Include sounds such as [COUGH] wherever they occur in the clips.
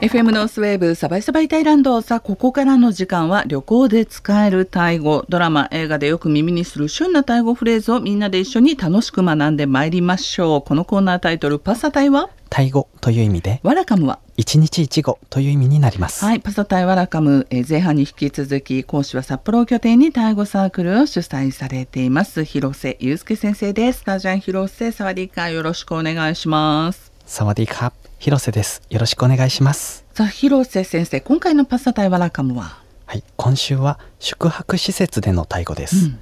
FM ノースウェーブサバイサバイタイランド。さあここからの時間は旅行で使えるタイ語。ドラマ映画でよく耳にする旬なタイ語フレーズをみんなで一緒に楽しく学んでまいりましょう。このコーナータイトルパサタイは？タイ語という意味でワラカムは？一日一語という意味になります。はいパサタイワラカム、えー前半に引き続き講師は札幌を拠点にタイ語サークルを主催されています広瀬祐介先生です。スタジャン広瀬サワディーカーよろしくお願いしますサワディーカ広瀬です。よろしくお願いします。さあ広瀬先生今回のパサタイワラカムは？はい今週は宿泊施設でのタイ語です、うん。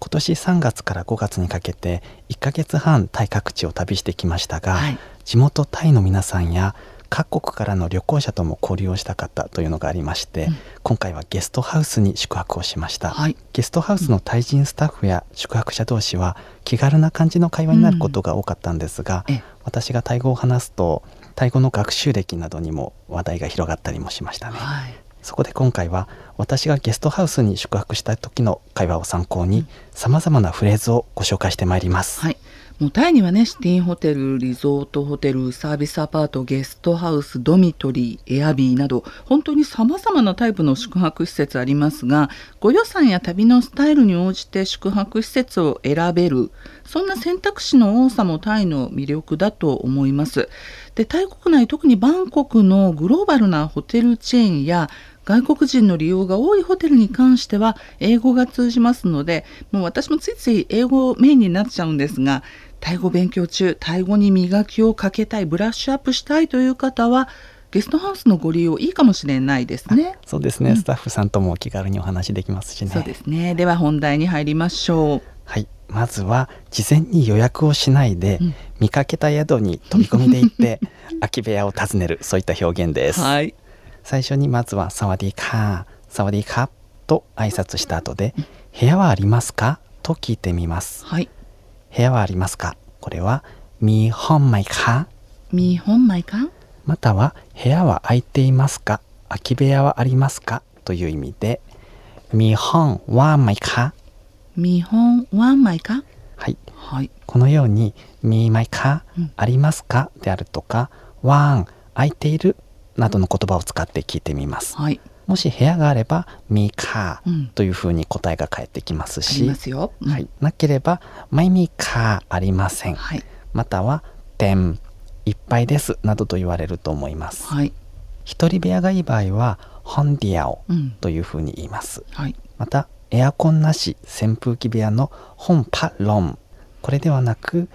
今年3月から5月にかけて1ヶ月半タイ各地を旅してきましたが、はい。地元タイの皆さんや各国からの旅行者とも交流をしたかったというのがありまして、うん。今回はゲストハウスに宿泊をしました、はい。ゲストハウスのタイ人スタッフや宿泊者同士は気軽な感じの会話になることが多かったんですが、ええ。私がタイ語を話すとタイ語の学習歴などにも話題が広がったりもしましたね、はい。そこで今回は私がゲストハウスに宿泊した時の会話を参考にさまざまなフレーズをご紹介してまいります、はい。もうタイにはねシティホテルリゾートホテルサービスアパートゲストハウスドミトリーエアビーなど本当にさまざまなタイプの宿泊施設ありますがご予算や旅のスタイルに応じて宿泊施設を選べるそんな選択肢の多さもタイの魅力だと思います。でタイ国内特にバンコクのグローバルなホテルチェーンや外国人の利用が多いホテルに関しては英語が通じますのでもう私もついつい英語メインになっちゃうんですがタイ語勉強中タイ語に磨きをかけたいブラッシュアップしたいという方はゲストハウスのご利用いいかもしれないですね。そうですね、スタッフさんともお気軽にお話できますしね。そうですね。では本題に入りましょう。はい。まずは事前に予約をしないで、うん。見かけた宿に飛び込みで行って [LAUGHS] 空き部屋を訪ねるそういった表現です、はい、最初にまずは「サワディーカー」「サワディーカー」と挨拶した後で「部屋はありますか?」と聞いてみます。はい、部屋はありますか？これは「みほんまいか?見本前か」または「部屋は空いていますか?」「空き部屋はありますか?」という意味で「みほんはまいか?見本ワンマイか」はいはい、このように「みまいか?うん」ありますか?」であるとか「わん」「空いている」などの言葉を使って聞いてみますはい、もし部屋があれば「みかうん」というふうに答えが返ってきますし、ますよ。うん。はい、なければ「まいみかありません」はい、または「てん」「いっぱいです」などと言われると思います、はい、一人部屋がいい場合は「ホンディアオうん」、というふうに言います。はい、またエアコンなし扇風機部屋の本パロン。これではなく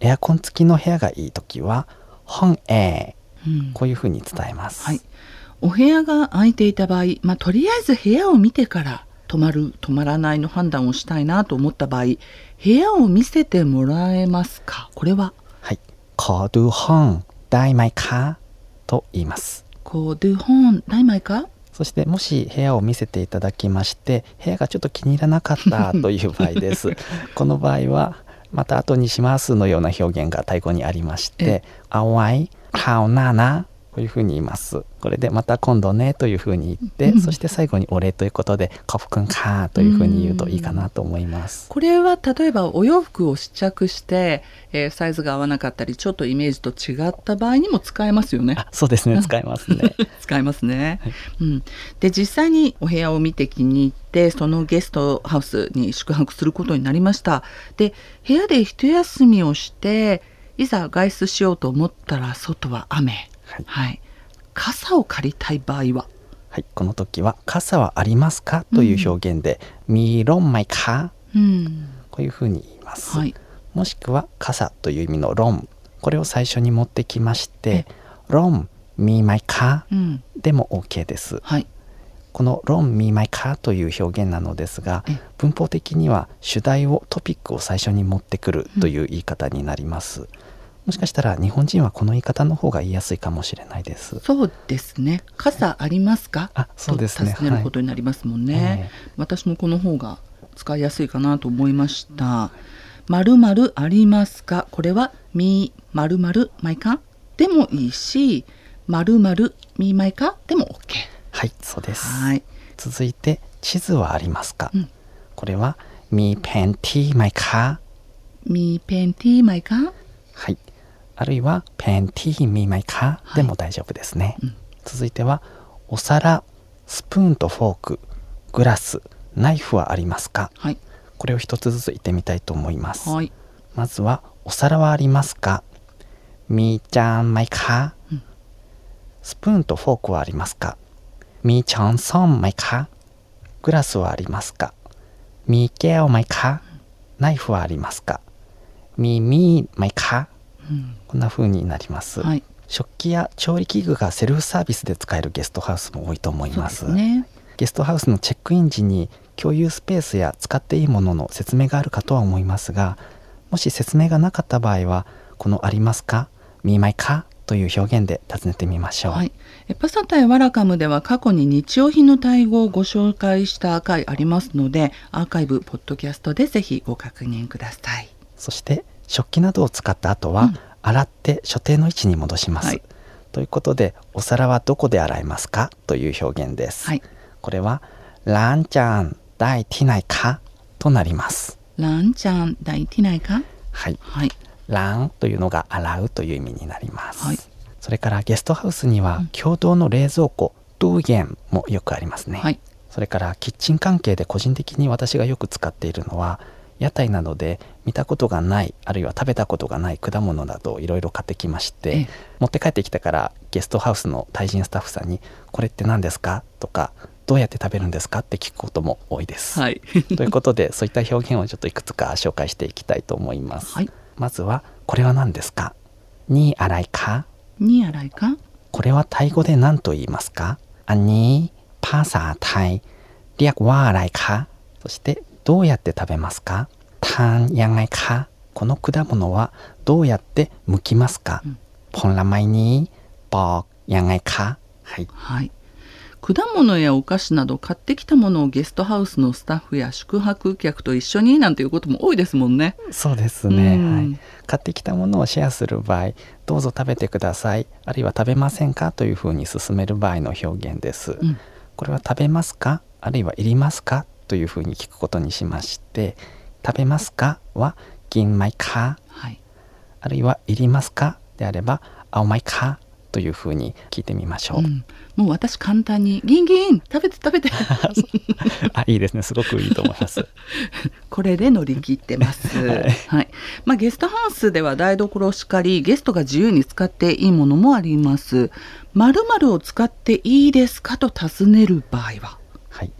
エアコン付きの部屋がいい時は本エうん。こういうふうに伝えます、はい、お部屋が空いていた場合、まあ、とりあえず部屋を見てから泊まる泊まらないの判断をしたいなと思った場合部屋を見せてもらえますか？これは？はい「コードホン大イか?」と言います「コードホン大イか?」そしてもし部屋を見せていただきまして部屋がちょっと気に入らなかったという場合です。[LAUGHS] この場合はまた後にしますのような表現が太鼓にありまして「あわいはおなな」こういうふうに言います。これでまた今度ねというふうに言って、うん。そして最後にお礼ということで「コフくんか」というふうに言うといいかなと思います。これは例えばお洋服を試着して、えーサイズが合わなかったりちょっとイメージと違った場合にも使えますよね。あそうですね。使えますね。[LAUGHS] 使いますね、うん、で実際にお部屋を見て気に入ってそのゲストハウスに宿泊することになりました。で部屋で一休みをしていざ外出しようと思ったら外は雨はい。はい。傘を借りたい場合は？はい、この時は「傘はありますか?」という表現で「みろんまいか?うん」こういうふうに言います、はい。もしくは傘という意味のロンこれを最初に持ってきましてロンミーマイカうん。でも OK です。はい。このロンミーマイカという表現なのですがえ。文法的には主題をトピックを最初に持ってくるという言い方になります、もしかしたら日本人はこの言い方の方が言いやすいかもしれないです。そうですね。傘ありますか？あ、そうですね。尋ねることになりますもんね。はいえー、私もこの方が使いやすいかなと思いました。まるまるありますか？これはみまるまるマイカでもいいし、まるまるみマイカでも OK。はい、そうです。はい。続いて地図はありますか？うん、これはみペンティマイカ。みペンティマイカ。はい。あるいは「ペンティー見まいか?」でも大丈夫ですね、続いてはお皿スプーンとフォークグラスナイフはありますか？はい。これを一つずつ言ってみたいと思います、はい。まずはお皿はありますか？みーちゃんマイか、うん。スプーンとフォークはありますか？みーちゃんソンマイか？グラスはありますか？みーけおマイか？ナイフはありますか？みーみーマイか？うんこんな風になります、はい食器や調理器具がセルフサービスで使えるゲストハウスも多いと思いまですすねゲストハウスのチェックイン時に共有スペースや使っていいものの説明があるかとは思いますがもし説明がなかった場合はこの「ありますか?」「見舞いか?」という表現で尋ねてみましょう、はい、えパサタイワラカムでは過去に日用品の対応をご紹介した回ありますのでアーカイブポッドキャストでぜひご確認ください。そして食器などを使った後は、うん。洗って所定の位置に戻します、はい。ということでお皿はどこで洗いますか？という表現です、はい、これは「ランちゃん大ティナイか?」となります。ランちゃん抱いてないか？はい。はい、ランというのが洗うという意味になります、はい。それからゲストハウスにはうん。共同の冷蔵庫、ドゥーゲンもよくありますね、はい、それからキッチン関係で個人的に私がよく使っているのは屋台などで見たことがないあるいは食べたことがない果物などをいろいろ買ってきまして、持って帰ってきたからゲストハウスの対人スタッフさんに「これって何ですか?」とか「どうやって食べるんですか?」って聞くことも多いです。はい、[LAUGHS] ということでそういった表現をちょっといくつか紹介していきたいと思います。はい、まずは「これは何ですか?」「にあらいか?」「にあらいか?」これはタイ語で何と言いますか?「あにパーサータイ」「リアクワーライか?」そしてどうやって食べますか？単やがいか？この果物はどうやって剥きますか、うん、ポンラマイニー？ボーやがいか？はい、はい、果物やお菓子など買ってきたものをゲストハウスのスタッフや宿泊客と一緒になんていうことも多いですもんね。そうですね、うん、はい、買ってきたものをシェアする場合どうぞ食べてください。あるいは食べませんか？というふうに進める場合の表現です、うん、これは食べますか？あるいはいりますか？というふうに聞くことにしまして食べますか？は銀米か？はい。あるいはいりますか？であれば青米か？というふうに聞いてみましょう、うん、もう私簡単にギンギン食べて食べて。[LAUGHS] あいいですね。すごくいいと思います。[LAUGHS] これで乗り切ってます。は [LAUGHS] はい。い。まあゲストハウスでは台所をしかりゲストが自由に使っていいものもあります。まるまるを使っていいですか？と尋ねる場合は。はい、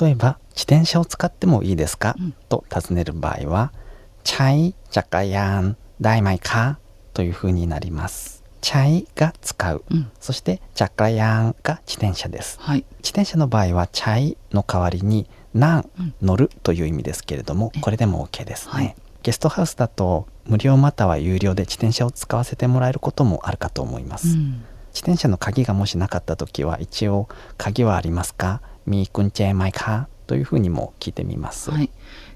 例えば自転車を使ってもいいですか、うんと尋ねる場合は「チャイジャカヤンダイマイか?」というふうになります。チャイが使う、うん。そしてジャカヤンが自転車です。はい。自転車の場合はチャイの代わりにナうんン乗るという意味ですけれどもえこれでも OK ですね、はいゲストハウスだと無料または有料で自転車を使わせてもらえることもあるかと思います、うん。自転車の鍵がもしなかった時は一応鍵はありますか？ミークンチェマイカというふうにも聞いてみます、はい。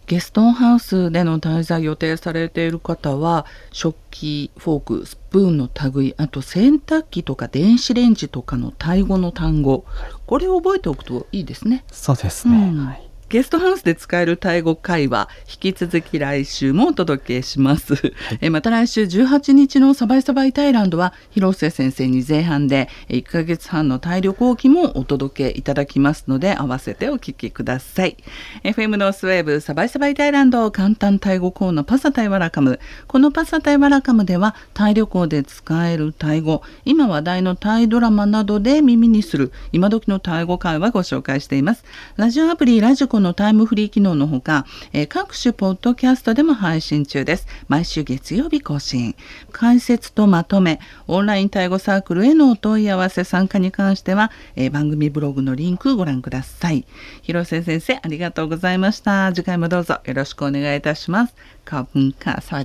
ゲストハウスでの滞在予定されている方は食器フォークスプーンの類あと洗濯機とか電子レンジとかのタイ語の単語。これを覚えておくといいですね。そうですね、うん。はいゲストハウスで使えるタイ語会話引き続き来週もお届けします、えまた来週18日のサバイサバイタイランドは広瀬先生に前半でえ1ヶ月半のタイ旅行記もお届けいただきますので合わせてお聞きください。FM ノースウェーブサバイサバイタイランド簡単タイ語コーナーパサタイワラカム。このパサタイワラカムではタイ旅行で使えるタイ語今話題のタイドラマなどで耳にする今時のタイ語会話ご紹介しています。ラジオアプリラジコこのタイムフリー機能のほか、え各種ポッドキャストでも配信中です。毎週月曜日更新。解説とまとめ、オンライン対語サークルへのお問い合わせ参加に関しては、え番組ブログのリンクご覧ください。広瀬先生、ありがとうございました。次回もどうぞよろしくお願いいたします。かぶんか、さ。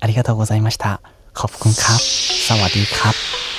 ありがとうございました。ขอプคุณครั